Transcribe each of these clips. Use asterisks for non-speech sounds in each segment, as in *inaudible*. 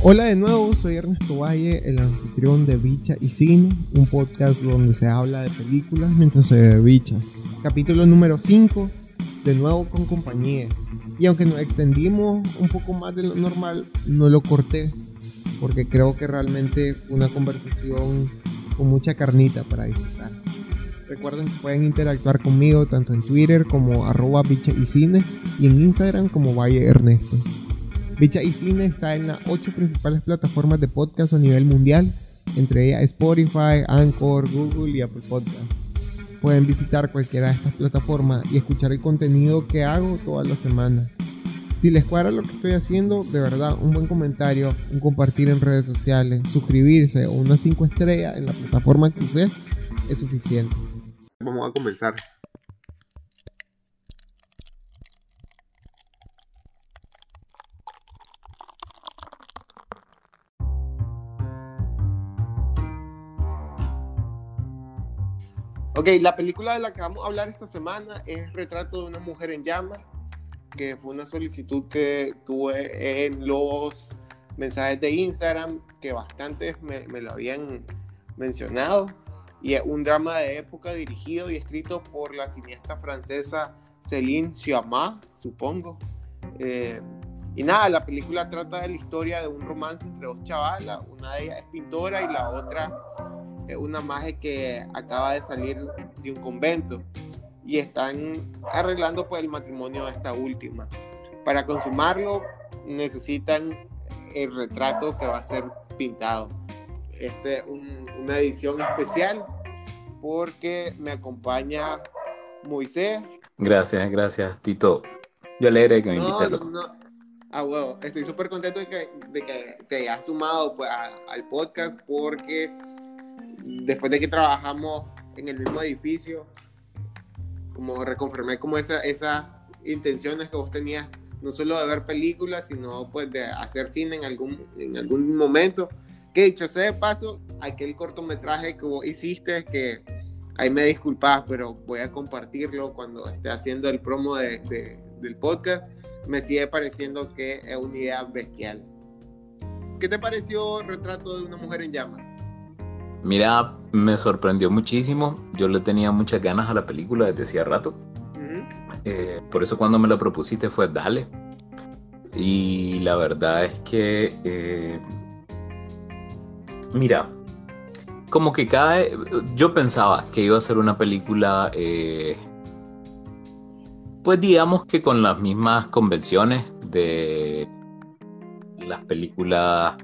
Hola de nuevo, soy Ernesto Valle, el anfitrión de Bicha y Cine, un podcast donde se habla de películas mientras se ve bicha. Capítulo número 5, de nuevo con compañía. Y aunque nos extendimos un poco más de lo normal, no lo corté, porque creo que realmente fue una conversación con mucha carnita para disfrutar. Recuerden que pueden interactuar conmigo tanto en Twitter como arroba bicha y cine y en Instagram como Valle Ernesto. Bicha y Cine está en las ocho principales plataformas de podcast a nivel mundial, entre ellas Spotify, Anchor, Google y Apple Podcast. Pueden visitar cualquiera de estas plataformas y escuchar el contenido que hago toda la semana. Si les cuadra lo que estoy haciendo, de verdad, un buen comentario, un compartir en redes sociales, suscribirse o unas 5 estrellas en la plataforma que uses es suficiente. Vamos a comenzar. Ok, la película de la que vamos a hablar esta semana es Retrato de una mujer en llamas, que fue una solicitud que tuve en los mensajes de Instagram, que bastantes me, lo habían mencionado, y es un drama de época dirigido y escrito por la cineasta francesa Céline Sciamma, supongo. Eh, y nada, la película trata de la historia de un romance entre dos chavalas, una de ellas es pintora y la otra una maje que acaba de salir de un convento y están arreglando pues el matrimonio de esta última. Para consumarlo necesitan el retrato que va a ser pintado. Este es una edición especial porque me acompaña Moisés. Gracias, gracias, Tito. Yo alegre que me invites, no, no. Ah, estoy súper contento de que, de que te hayas sumado pues, al podcast porque después de que trabajamos en el mismo edificio, como reconfirmé como esa, esas intenciones que vos tenías, no solo de ver películas, sino pues de hacer cine en algún, en algún momento. Que dicho sea de paso, aquel cortometraje que vos hiciste, que ahí me disculpas, pero voy a compartirlo cuando esté haciendo el promo de, del podcast, me sigue pareciendo que es una idea bestial. ¿Qué te pareció Retrato de una mujer en llamas? Mira, me sorprendió muchísimo. Yo le tenía muchas ganas a la película desde hacía rato. Eh, por eso cuando me la propusiste fue dale. Y la verdad es que, eh, mira, como que cae, yo pensaba que iba a ser una película, eh, pues digamos que con las mismas convenciones de las películas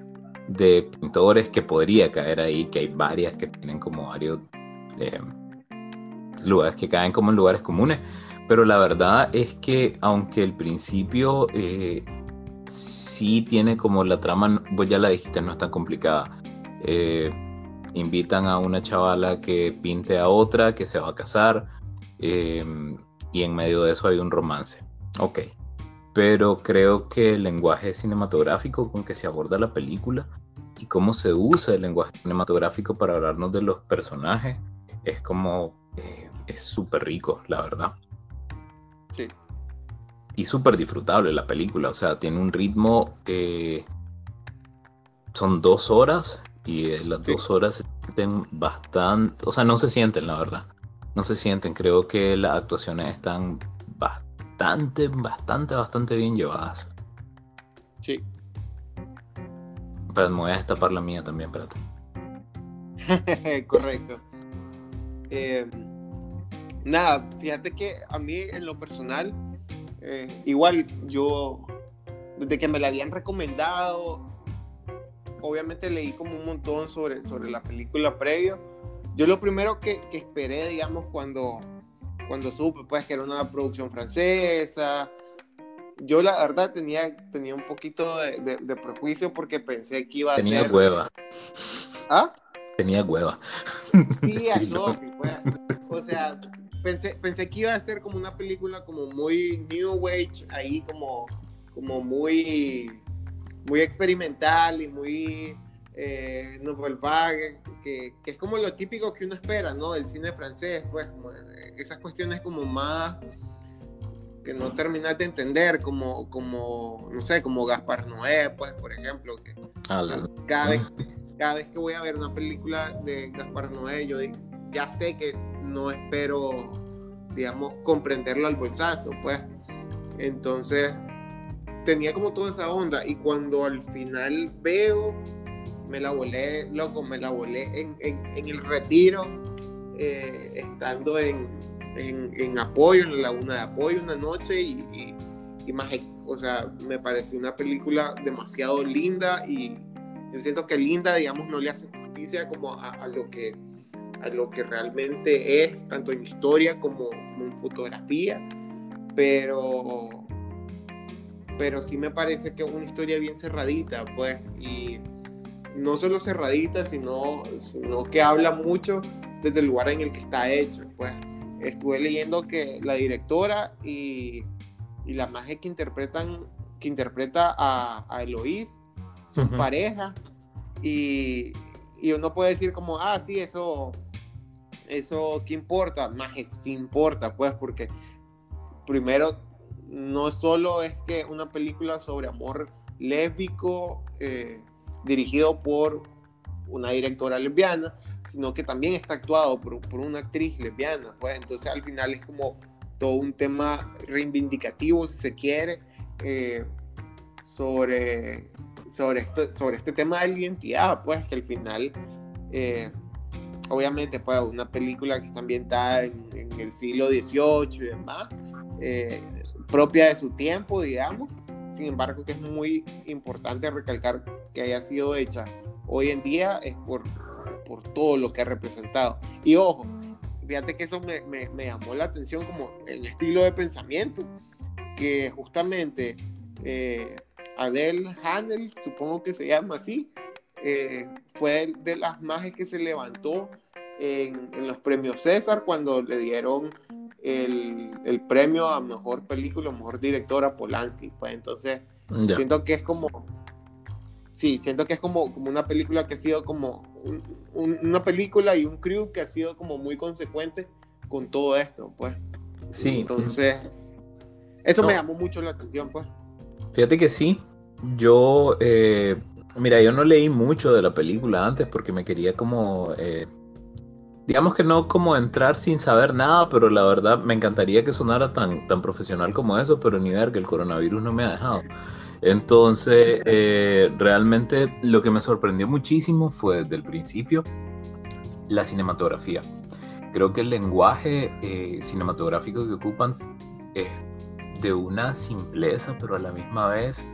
de pintores que podría caer ahí, que hay varias que tienen como varios eh, lugares que caen como en lugares comunes, pero la verdad es que aunque el principio eh, sí tiene como la trama, vos ya la dijiste, no es tan complicada. Eh, invitan a una chavala que pinte a otra, que se va a casar, y en medio de eso hay un romance. Ok, pero creo que el lenguaje cinematográfico con que se aborda la película y cómo se usa el lenguaje cinematográfico para hablarnos de los personajes es como eh, es súper rico, la verdad. Sí. Y súper disfrutable la película, o sea, tiene un ritmo, eh, son dos horas y las dos horas se sienten bastante, o sea, no se sienten, la verdad. No se sienten, creo que las actuaciones están bastante bastante, bastante, bien llevadas. Sí. Pero me voy a destapar la mía también, espérate. *laughs* Correcto. Eh, nada, fíjate que a mí en lo personal, eh, igual yo, desde que me la habían recomendado, obviamente leí como un montón sobre, sobre la película previo. Yo lo primero que, que esperé, digamos, cuando, cuando supe pues que era una producción francesa. Yo la verdad tenía, tenía un poquito de, de, prejuicio porque pensé que iba a tenía ser... Tenía hueva. ¿Ah? Tenía hueva. Sí, *laughs* Sophie, pues. O sea, pensé, pensé que iba a ser como una película como muy New Age, ahí como, como muy, muy experimental y muy eh, Nouvelle Vague, que, que, es como lo típico que uno espera, ¿no? Del cine francés, pues, como, eh, esas cuestiones como más, que no terminas de entender, como, como, no sé, como Gaspar Noé, pues, por ejemplo, que Ah, cada vez, *laughs* cada vez que voy a ver una película de Gaspar Noé, yo ya sé que no espero, digamos, comprenderlo al bolsazo, pues. Entonces, tenía como toda esa onda. Y cuando al final veo, me la volé, loco, me la volé en, en- el retiro, eh, estando en, en, apoyo, en la laguna de apoyo una noche y, y, más, o sea, me pareció una película demasiado linda y yo siento que linda, digamos, no le hace justicia como a, a lo que a lo que realmente es, tanto en historia como, como en fotografía, pero pero sí me parece que es una historia bien cerradita, pues, y no solo cerradita, sino, sino que habla mucho desde el lugar en el que está hecho, pues. Estuve leyendo que la directora y, y la magia que interpretan, que interpreta a, a Eloís son Ujú. pareja y, y uno puede decir como, ah, sí, eso, eso, ¿qué importa? Más sí importa, pues, porque primero, no solo es que una película sobre amor lésbico eh, dirigido por una directora lesbiana, sino que también está actuado por, una actriz lesbiana, pues. Entonces al final es como todo un tema reivindicativo, si se quiere, eh, sobre, sobre, sobre este tema de la identidad, pues que al final, eh, obviamente, pues una película que está ambientada en, en el siglo XVIII y demás, eh, propia de su tiempo, digamos, sin embargo que es muy importante recalcar que haya sido hecha hoy en día es por, por todo lo que ha representado. Y ojo, fíjate que eso me, me, me llamó la atención como el estilo de pensamiento, que justamente eh, Adele Handel, supongo que se llama así, eh, fue de las más que se levantó en, en, los premios César cuando le dieron el, el, premio a mejor película, mejor directora a Polanski. Pues entonces, Ya. siento que es como. Sí, siento que es como, como una película que ha sido como. un- un- una película y un crew que ha sido como muy consecuente con todo esto, pues. Sí, Entonces, eso No. me llamó mucho la atención, pues. fíjate que sí. Yo, eh, mira, yo no leí mucho de la película antes porque me quería como, eh, digamos que no como entrar sin saber nada, pero la verdad me encantaría que sonara tan, tan profesional como eso, pero ni ver que el coronavirus no me ha dejado. Entonces, eh, realmente lo que me sorprendió muchísimo fue desde el principio la cinematografía. Creo que el lenguaje eh, cinematográfico que ocupan es de una simpleza, pero a la misma vez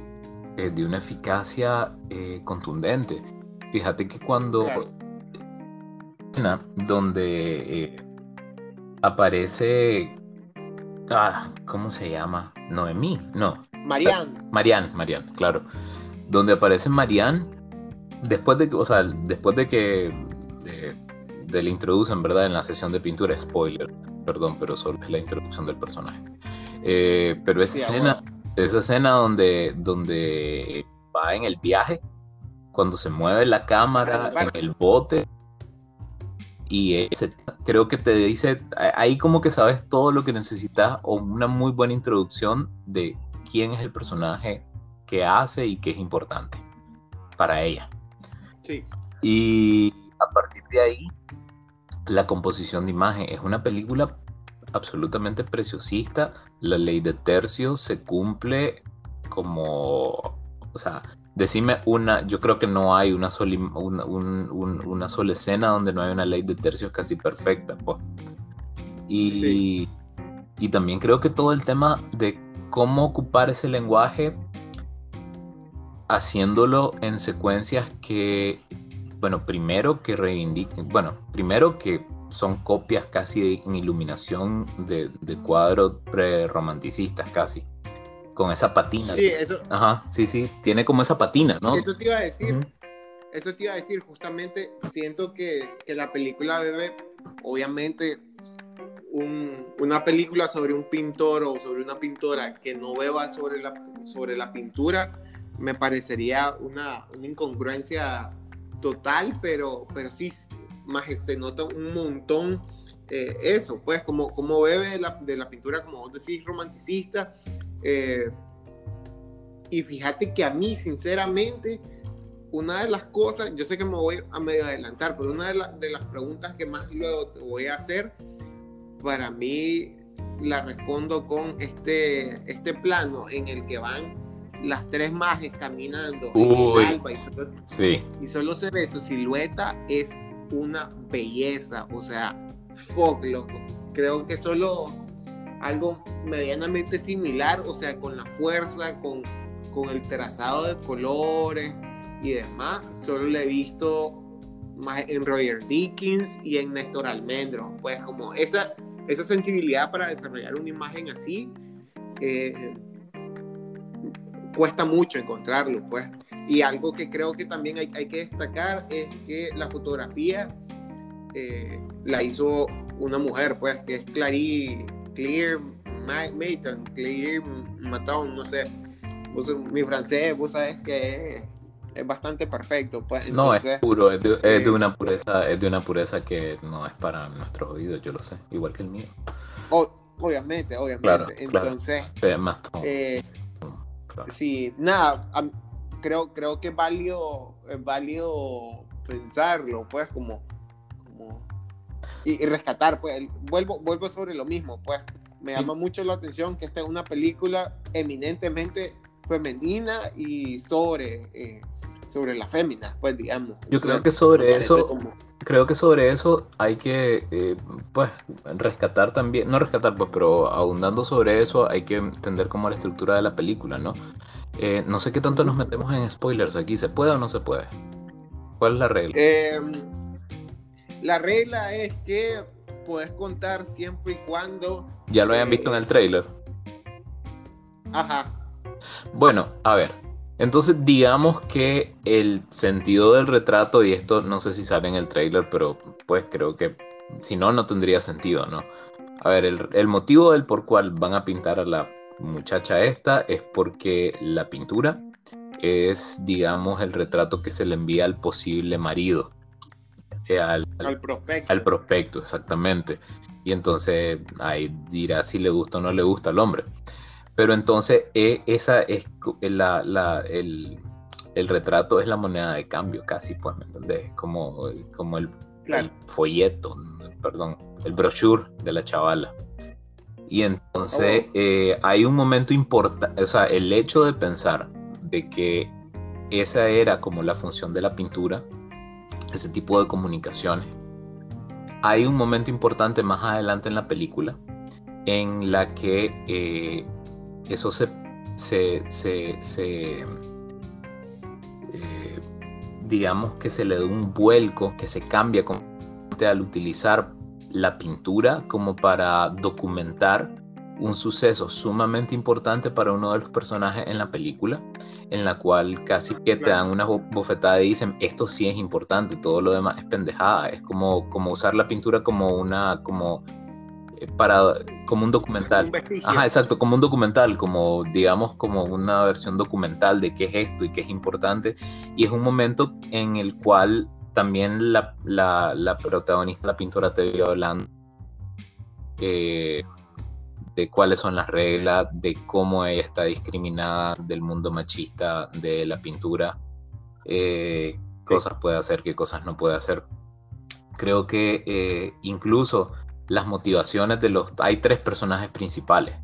eh, de una eficacia contundente. Fíjate que cuando Claro. donde aparece, ah, ¿cómo se llama? Noemí, no, Marianne. Marianne, Marianne, claro. Donde aparece Marianne, después de que, o sea, después de que de, de la introducen, ¿verdad? En la sesión de pintura, spoiler, perdón, pero solo es la introducción del personaje. Eh, pero esa Sí, escena, esa escena donde, donde va en el viaje, cuando se mueve la cámara en el bote, y ese, creo que te dice, ahí como que sabes todo lo que necesitas o una muy buena introducción de quién es el personaje que hace y que es importante para ella. Sí. Y a partir de ahí, la composición de imagen es una película absolutamente preciosista. La ley de tercios se cumple como, o sea, decime una, yo creo que no hay una sola, una, un- un- una sola escena donde no hay una ley de tercios casi perfecta. pues. Y, Sí. y también creo que todo el tema de cómo ocupar ese lenguaje haciéndolo en secuencias que, bueno, primero que reivindiquen, bueno, primero que son copias casi en iluminación de, de cuadros pre-romanticistas casi, con esa patina. Sí, eso, Ajá, sí, sí, tiene como esa patina, ¿no? eso te iba a decir. Eso te iba a decir, justamente siento que, que la película bebe, obviamente, un- una película sobre un pintor o sobre una pintora que no beba sobre la, sobre la pintura, me parecería una, una incongruencia total, pero, pero sí, más se nota un montón eh, eso, pues, como, como bebe de la, de la, pintura, como vos decís, romanticista. Eh, y fíjate que a mí, sinceramente, una de las cosas, yo sé que me voy a medio adelantar, pero una de, de las preguntas que más luego te voy a hacer, para mí la respondo con este, este plano en el que van las tres majes caminando en el alba y solo, sí. y solo se ve su silueta, es una belleza. O sea, fuck, Creo que solo algo medianamente similar, o sea, con la fuerza, con, con el trazado de colores y demás, solo lo he visto más en Roger Dickens y en Néstor Almendro. Pues como esa, esa sensibilidad para desarrollar una imagen así, eh, cuesta mucho encontrarlo, pues. Y algo que creo que también hay, que destacar es que la fotografía eh, la hizo una mujer, pues, que es Clary, Clear Mayton, Claire Maton, no sé. mi francés, vos sabes que es, bastante perfecto, pues. no, es puro, es de, es de, una pureza, es de una pureza que no es para nuestros oídos, yo lo sé, igual que el mío. obviamente, obviamente. Entonces, más eh, Sí, nada, creo, creo que es válido, es válido pensarlo, pues, como, como y, rescatar, pues, vuelvo, vuelvo sobre lo mismo, pues, me llama mucho la atención que esta es una película eminentemente femenina y sobre, eh, sobre la fémina, pues, digamos. Yo creo que sobre eso creo que sobre eso hay que, eh, pues, rescatar también, no rescatar, pues, pero abundando sobre eso hay que entender cómo la estructura de la película, ¿no? Eh, no sé qué tanto nos metemos en spoilers aquí, ¿se puede o no se puede? ¿Cuál es la regla? Em, la regla es que puedes contar siempre y cuando... Ya lo hayan visto en el trailer. Ajá. Bueno, a ver, entonces, digamos que el sentido del retrato, y esto no sé si sale en el trailer, pero pues creo que si no, no tendría sentido, ¿no? A ver, el, motivo del por cual van a pintar a la muchacha esta es porque la pintura es, digamos, el retrato que se le envía al posible marido. Eh, al, prospecto. Al prospecto, exactamente. Y entonces ahí dirá si le gusta o no le gusta al hombre. Pero entonces eh, esa es la, el, retrato es la moneda de cambio casi, pues, ¿me entendés? Como, como el, folleto, perdón, el brochure de la chavala. Y entonces oh. eh, hay un momento importante, o sea, el hecho de pensar de que esa era como la función de la pintura, ese tipo de comunicaciones. Hay un momento importante más adelante en la película en la que eh, eso se, se, eh, digamos que se le da un vuelco, que se cambia al utilizar la pintura como para documentar un suceso sumamente importante para uno de los personajes en la película, en la cual casi que te dan una bofetada y dicen, esto sí es importante, todo lo demás es pendejada, es como, como usar la pintura como una, como para como un documental. Ajá, exacto, como un documental, como digamos como una versión documental de qué es esto y qué es importante. Y es un momento en el cual también la, la, protagonista, la pintora, te vio hablando eh, de cuáles son las reglas, de cómo ella está discriminada del mundo machista de la pintura, eh, cosas puede hacer, qué cosas no puede hacer. Creo que eh, incluso las motivaciones de los... Hay tres personajes principales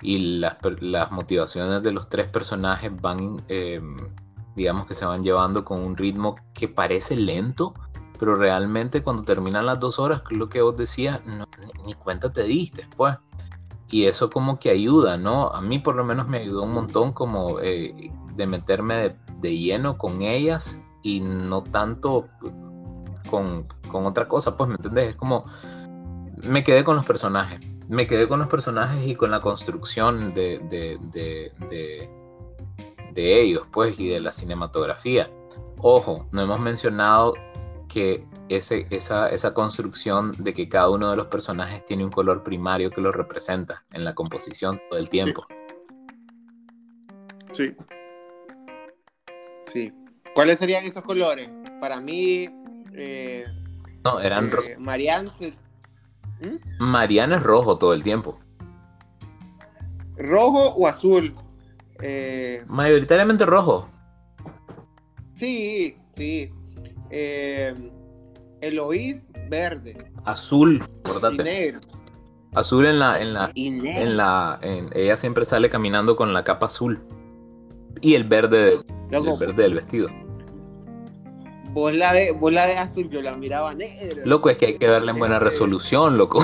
y las, las motivaciones de los tres personajes van, em, digamos que se van llevando con un ritmo que parece lento, pero realmente cuando terminan las dos horas, lo que vos decías, ni, cuenta te diste, pues. Y eso como que ayuda, ¿no? A mí por lo menos me ayudó un montón como eh, de meterme de, lleno con ellas y no tanto con, con otra cosa, pues, ¿me entendés? Es como me quedé con los personajes. Me quedé con los personajes y con la construcción de, de, ellos, pues, y de la cinematografía. Ojo, no hemos mencionado que ese, esa, esa construcción de que cada uno de los personajes tiene un color primario que lo representa en la composición todo el tiempo. Sí. Sí. ¿Cuáles serían esos colores? Para mí, eh, no, eran eh, Marianne ¿Mm? Mariana es rojo todo el tiempo. ¿Rojo o azul? Eh, Mayoritariamente rojo. sí, sí. Eh, Eloís, verde. Azul, Y acordate. negro. Azul en la, en la, Y negro. en la, en- ella siempre sale caminando con la capa azul. Y el verde, Loco, el verde del vestido. Vos la ves vos la ves azul, yo la miraba negro. Loco, es que hay que verla en buena Este, resolución, loco.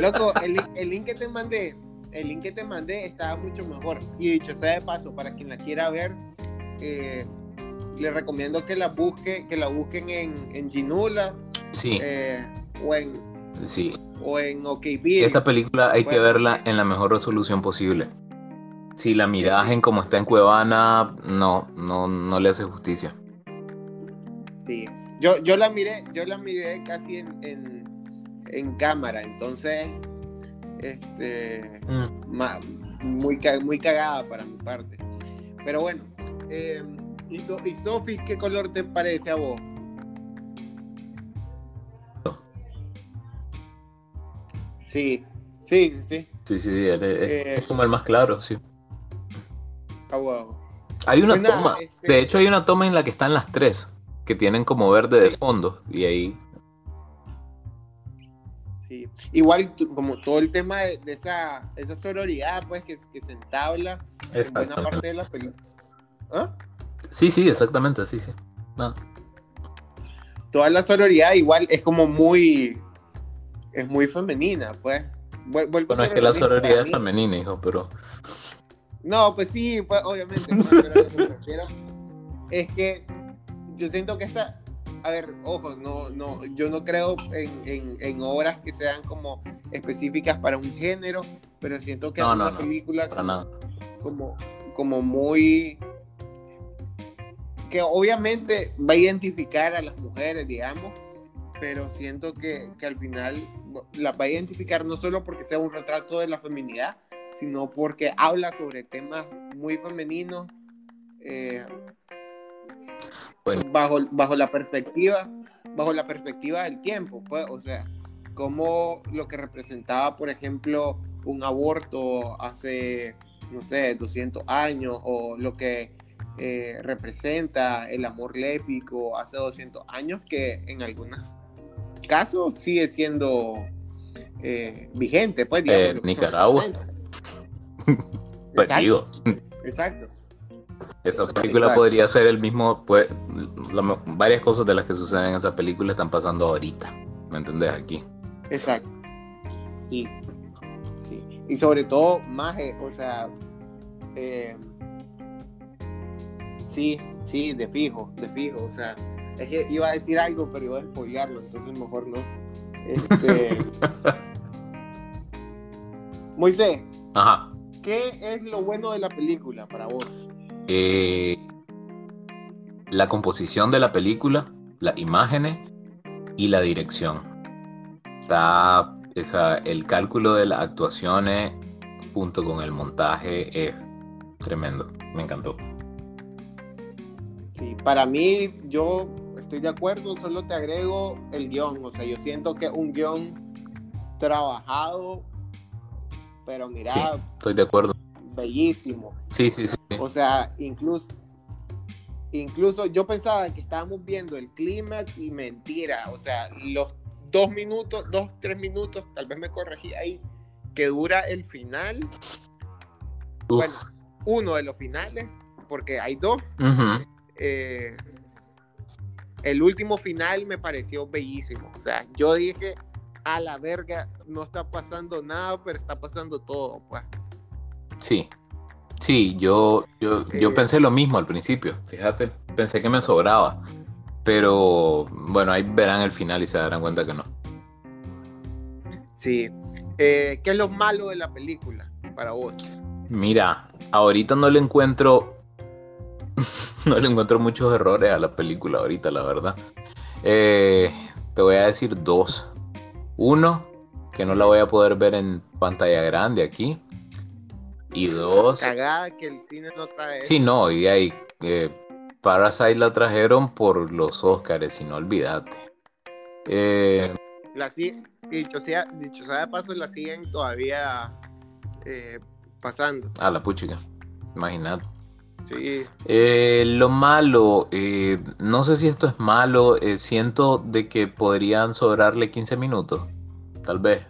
Loco, el, link- el link que te mandé, el link que te mandé estaba mucho mejor. Y dicho sea de paso, para quien la quiera ver, eh, les recomiendo que la busque, que la busquen en, en Ginula Sí, eh, o en sí. o en OK Video. Esa película hay que verla en la mejor resolución posible. Si la miras en como está en Cuevana, no, no, no le hace justicia. Sí. Yo, yo la miré, yo la miré casi en, en, en cámara, entonces este Mm. ma- muy, muy cagada para mi parte. Pero bueno, eh, y, So- y Sofi, ¿qué color te parece a vos? Sí, sí, sí, sí. Sí, sí, es, Eh. es como el más claro, sí. Huevo. Hay una Pues nada, toma, este- de hecho hay una toma en la que están las tres, que tienen como verde de fondo, y ahí, Sí. Igual como todo el tema de, de esa, esa sororidad pues que, que se entabla en buena parte de la película. ¿Ah? Sí, sí, exactamente, sí, sí. No, Toda la sororidad igual es como muy es muy femenina, pues. Vuel- Bueno, es que la sororidad es femenina, hijo, pero... No, pues sí, pues obviamente. *laughs* pues, pero lo que me refiero es que yo siento que esta, a ver, ojo, no, no, yo no creo en, en- en obras que sean como específicas para un género, pero siento que No, es no, una no, película nada. como, como muy que obviamente va a identificar a las mujeres, digamos, pero siento que, que al final la va a identificar no solo porque sea un retrato de la feminidad, sino porque habla sobre temas muy femeninos eh, Bueno. bajo, bajo la perspectiva bajo la perspectiva del tiempo, pues, o sea, como lo que representaba, por ejemplo, un aborto hace, no sé, 200 años, o lo que eh, representa el amor lépico hace 200 años, que en algunos casos sigue siendo eh, vigente, pues, digamos. Eh, Nicaragua. *laughs* Pues exacto. Esa película Exacto. podría ser el mismo, pues, la- varias cosas de las que suceden en esa película están pasando ahorita, ¿me entendés? Aquí. Exacto. Sí. sí. Y sobre todo, más, o sea, eh, sí, sí, de fijo, de fijo. O sea, es que iba a decir algo, pero iba a spoilearlo, entonces mejor no. Este... *laughs* Moisés, Ajá. ¿qué es lo bueno de la película para vos? Eh, la composición de la película, las imágenes y la dirección. Está esa, el cálculo de las actuaciones junto con el montaje es tremendo. Me encantó. Sí, para mí, yo estoy de acuerdo, solo te agrego el guion. O sea, yo siento que un guion trabajado, pero mira, Sí. Estoy de acuerdo. bellísimo. Sí, sí, sí. O sea, incluso, incluso yo pensaba que estábamos viendo el clímax y mentira. O sea, los dos minutos, dos, tres minutos, tal vez me corregí ahí, que dura el final. Uf. Bueno, uno de los finales, porque hay dos. Eh, el último final me pareció bellísimo. O sea, yo dije, a la verga, no está pasando nada, pero está pasando todo. Pues. Sí. Sí, yo, yo, yo pensé lo mismo al principio. Fíjate, pensé que me sobraba. Pero bueno, ahí verán el final y se darán cuenta que no. Sí. Eh, ¿Qué es lo malo de la película para vos? Mira, ahorita no le encuentro. *laughs* no le encuentro muchos errores a la película ahorita, la verdad. Eh, te voy a decir dos. Uno, que no la voy a poder ver en pantalla grande aquí. Y dos. Cagada que el cine no trae. Sí, no, y ahí. eh, Parasite la trajeron por los Oscars, y no olvídate. Eh, La siguen, dicho sea, dicho sea de paso, la siguen todavía eh, pasando. A la puchica, imagínate. Sí. Eh, lo malo, eh, no sé si esto es malo, eh, siento de que podrían sobrarle 15 minutos, tal vez.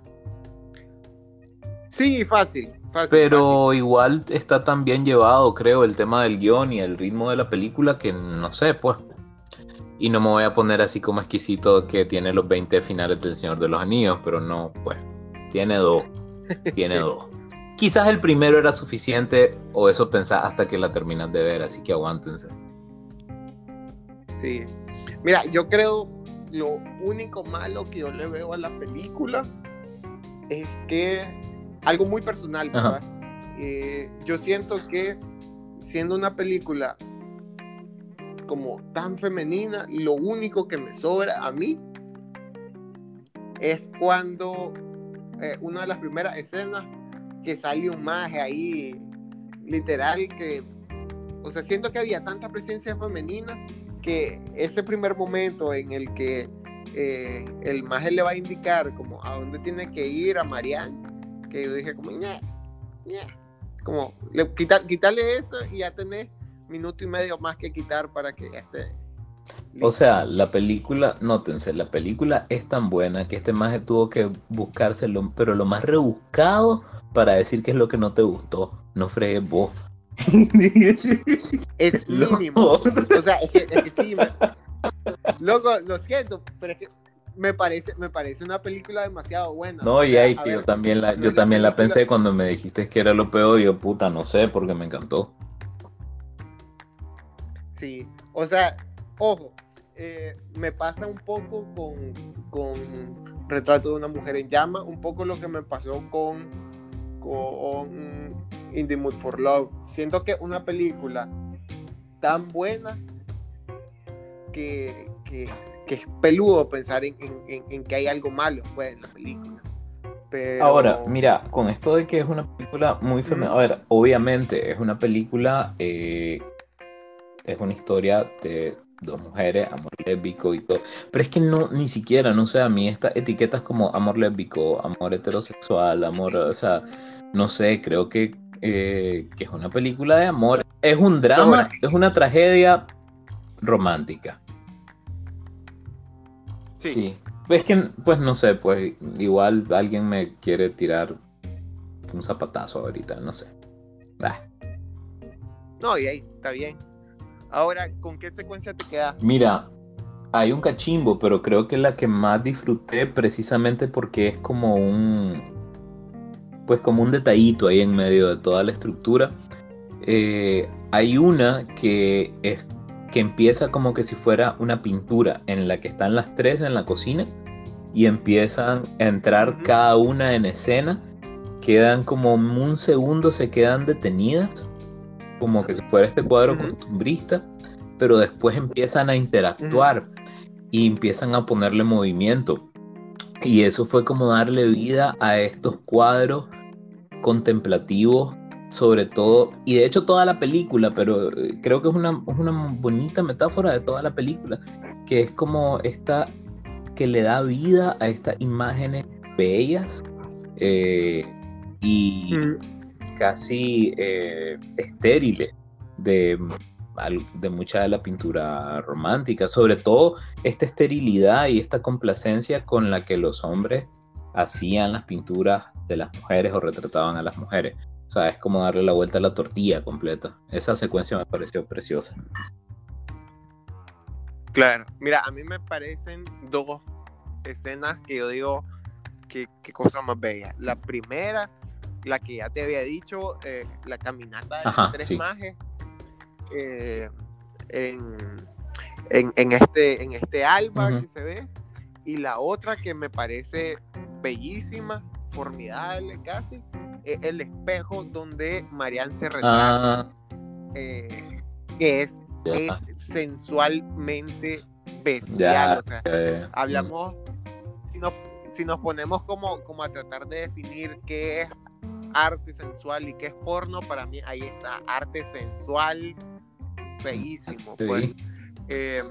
Sí, fácil, fácil. Pero igual está tan bien llevado, creo, el tema del guion y el ritmo de la película que no sé, pues. Y no me voy a poner así como exquisito que tiene los 20 finales del Señor de los Anillos, pero no, pues. Tiene dos. *laughs* Tiene dos. Quizás el primero era suficiente, o eso pensás hasta que la terminas de ver, así que aguántense. Sí. Mira, yo creo lo único malo que yo le veo a la película es que algo muy personal, ¿verdad? Eh, yo siento que siendo una película como tan femenina, lo único que me sobra a mí es cuando eh, una de las primeras escenas que sale un maje ahí, literal, que, o sea, siento que había tanta presencia femenina que ese primer momento en el que eh, el maje le va a indicar como a dónde tiene que ir a Marianne, que yo dije como, ña, ña, como, le, quitar, quitarle eso y ya tenés minuto y medio más que quitar para que esté. O sea, la película, nótense, la película es tan buena que este maje tuvo que buscárselo, pero lo más rebuscado para decir qué es lo que no te gustó. No fregues vos. Es *laughs* mínimo. O sea, es que, es que sí. Me... Luego, lo siento, pero es que me parece, me parece una película demasiado buena. No, y ahí yo también la, yo también la pensé cuando me dijiste que era lo peor. Yo, puta, no sé, porque me encantó. Sí, o sea, ojo, eh, me pasa un poco con, con Retrato de una mujer en llama, un poco lo que me pasó con, con In the Mood for Love. Siento que una película tan buena que, que, que es peludo pensar en, en, en, que hay algo malo pues, en la película. Pero... Ahora, mira, con esto de que es una película muy femenina, a ver, obviamente es una película, eh, es una historia de dos mujeres, amor lésbico y todo, pero es que no, ni siquiera, no sé, a mí estas etiquetas como amor lésbico, amor heterosexual, amor, o sea, no sé, creo que, eh, que es una película de amor, es un drama, es una tragedia romántica. Sí. Sí. Es que, pues no sé, pues igual alguien me quiere tirar un zapatazo ahorita, no sé. Bah. No, y ahí, está bien. Ahora, ¿con qué secuencia te quedas? Mira, hay un cachimbo, pero creo que la que más disfruté precisamente porque es como un, pues como un detallito ahí en medio de toda la estructura. Eh, hay una que es que empieza como que si fuera una pintura en la que están las tres en la cocina y empiezan a entrar cada una en escena. Quedan como un segundo, se quedan detenidas, como que si fuera este cuadro costumbrista, pero después empiezan a interactuar y empiezan a ponerle movimiento. Y eso fue como darle vida a estos cuadros contemplativos sobre todo, y de hecho toda la película, pero eh, creo que es una, es una bonita metáfora de toda la película, que es como esta que le da vida a estas imágenes bellas eh, y Mm, casi eh, estériles de, de mucha de la pintura romántica, sobre todo esta esterilidad y esta complacencia con la que los hombres hacían las pinturas de las mujeres o retrataban a las mujeres. O sea, es como darle la vuelta a la tortilla completa. Esa secuencia me pareció preciosa. Claro. Mira, a mí me parecen dos escenas que yo digo que, qué cosa más bella. La primera, la que ya te había dicho, eh, la caminata de Ajá, los tres sí. majes eh, en, en, en este, en este alba que se ve. Y la otra que me parece bellísima, formidable casi, es el espejo donde Marianne se retrata. Ah, eh, que es, es sensualmente bestial. o sea, eh, hablamos, si nos, si nos ponemos como, como a tratar de definir qué es arte sensual y qué es porno, para mí ahí está arte sensual, bellísimo. sí. Pues. Eh,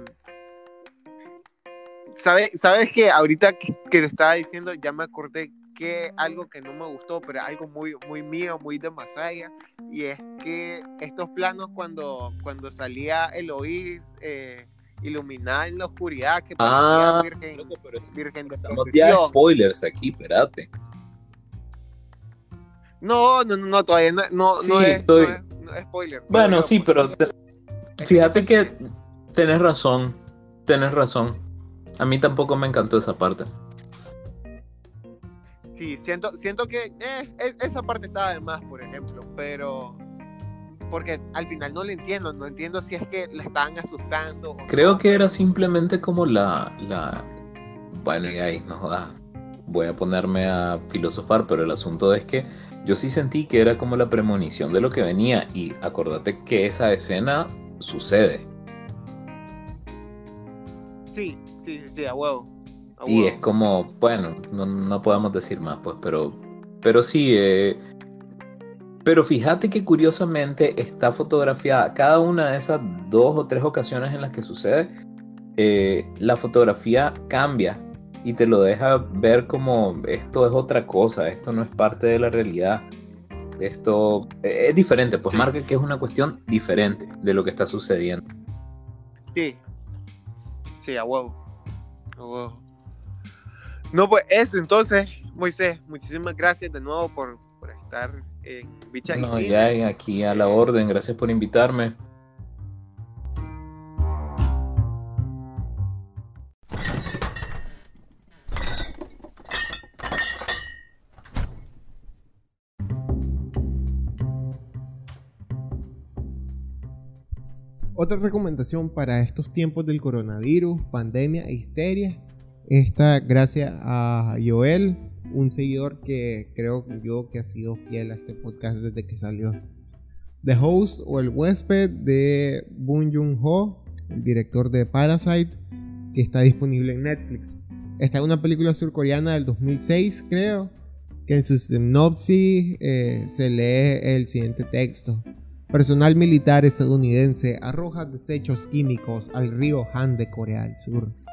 ¿Sabes, ¿Sabes que ahorita que, que, te estaba diciendo, ya me acordé que algo que no me gustó, pero algo muy, muy mío, muy de Masaya, y es que estos planos cuando, cuando salía Eloís eh, iluminada en la oscuridad, que ah, virgen, loco, pero virgen de estamos ya spoilers aquí, espérate. No, no, no, todavía no, no, sí, no, es, estoy... no, es, spoiler. Bueno, sí, pero fíjate que tenés razón, tenés razón. A mí tampoco me encantó esa parte. Sí, siento, siento que eh, esa parte estaba de más, por ejemplo, pero porque al final no lo entiendo, no entiendo si es que la estaban asustando. Creo que era simplemente como la, la... bueno, y ahí no voy a ponerme a filosofar, pero el asunto es que yo sí sentí que era como la premonición de lo que venía y acordate que esa escena sucede. Sí, sí, sí, sí, a huevo. Y es como, bueno, no, no, podemos decir más, pues, pero, pero sí, eh, pero fíjate que curiosamente está fotografiada cada una de esas dos o tres ocasiones en las que sucede, eh, la fotografía cambia y te lo deja ver como esto es otra cosa, esto no es parte de la realidad. Esto es diferente, pues marca que es una cuestión diferente de lo que está sucediendo. Sí, sí, a huevo. A huevo. No, pues eso, entonces, Moisés, muchísimas gracias de nuevo por, por estar en Bicha No, ya aquí a la orden, gracias por invitarme. Otra recomendación para estos tiempos del coronavirus, pandemia e histeria, esta gracias a Joel, un seguidor que creo yo que ha sido fiel a este podcast desde que salió. The Host o el huésped de Boon Joon-ho, el director de Parasite, que está disponible en Netflix. Esta es una película surcoreana del 2006, creo, que en su sinopsis eh, se lee el siguiente texto. Personal militar estadounidense arroja desechos químicos al río Han de Corea del Sur.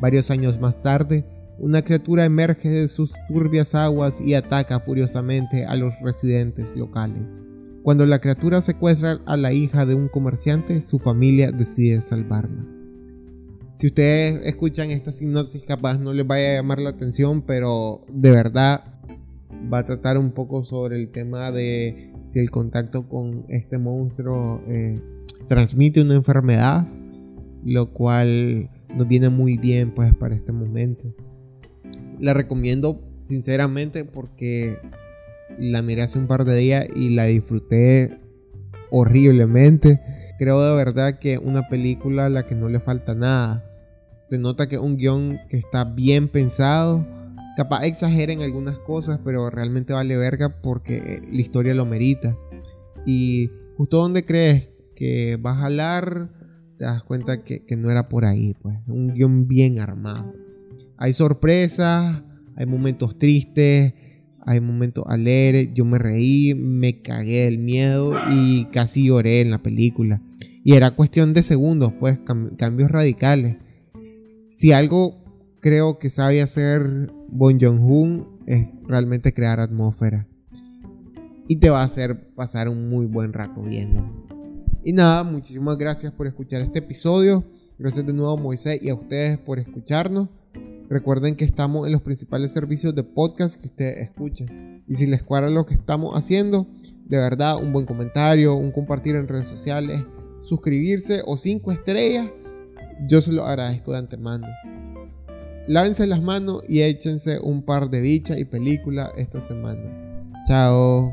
Varios años más tarde, una criatura emerge de sus turbias aguas y ataca furiosamente a los residentes locales. Cuando la criatura secuestra a la hija de un comerciante, su familia decide salvarla. Si ustedes escuchan esta sinopsis, capaz no les vaya a llamar la atención, pero de verdad va a tratar un poco sobre el tema de si el contacto con este monstruo eh, transmite una enfermedad, lo cual nos viene muy bien pues para este momento. La recomiendo sinceramente porque la miré hace un par de días y la disfruté horriblemente. Creo de verdad que una película a la que no le falta nada. Se nota que es un guion que está bien pensado. Capaz exagera en algunas cosas, pero realmente vale verga porque la historia lo merita. Y justo donde crees que va a jalar, te das cuenta que, no era por ahí. Pues un guion bien armado. Hay sorpresas, hay momentos tristes, hay momentos alegres. Yo me reí, me cagué del miedo y casi lloré en la película. Y era cuestión de segundos, pues, cambios radicales. Si algo creo que sabe hacer Bon Joon-ho es realmente crear atmósfera. Y te va a hacer pasar un muy buen rato viendo. Y nada, muchísimas gracias por escuchar este episodio. Gracias de nuevo a Moisés y a ustedes por escucharnos. Recuerden que estamos en los principales servicios de podcast que ustedes escuchen. Y si les cuadra lo que estamos haciendo, de verdad, un buen comentario, un compartir en redes sociales, suscribirse o cinco estrellas, yo se lo agradezco de antemano. Lávense las manos y échense un par de bichas y películas esta semana. Chao.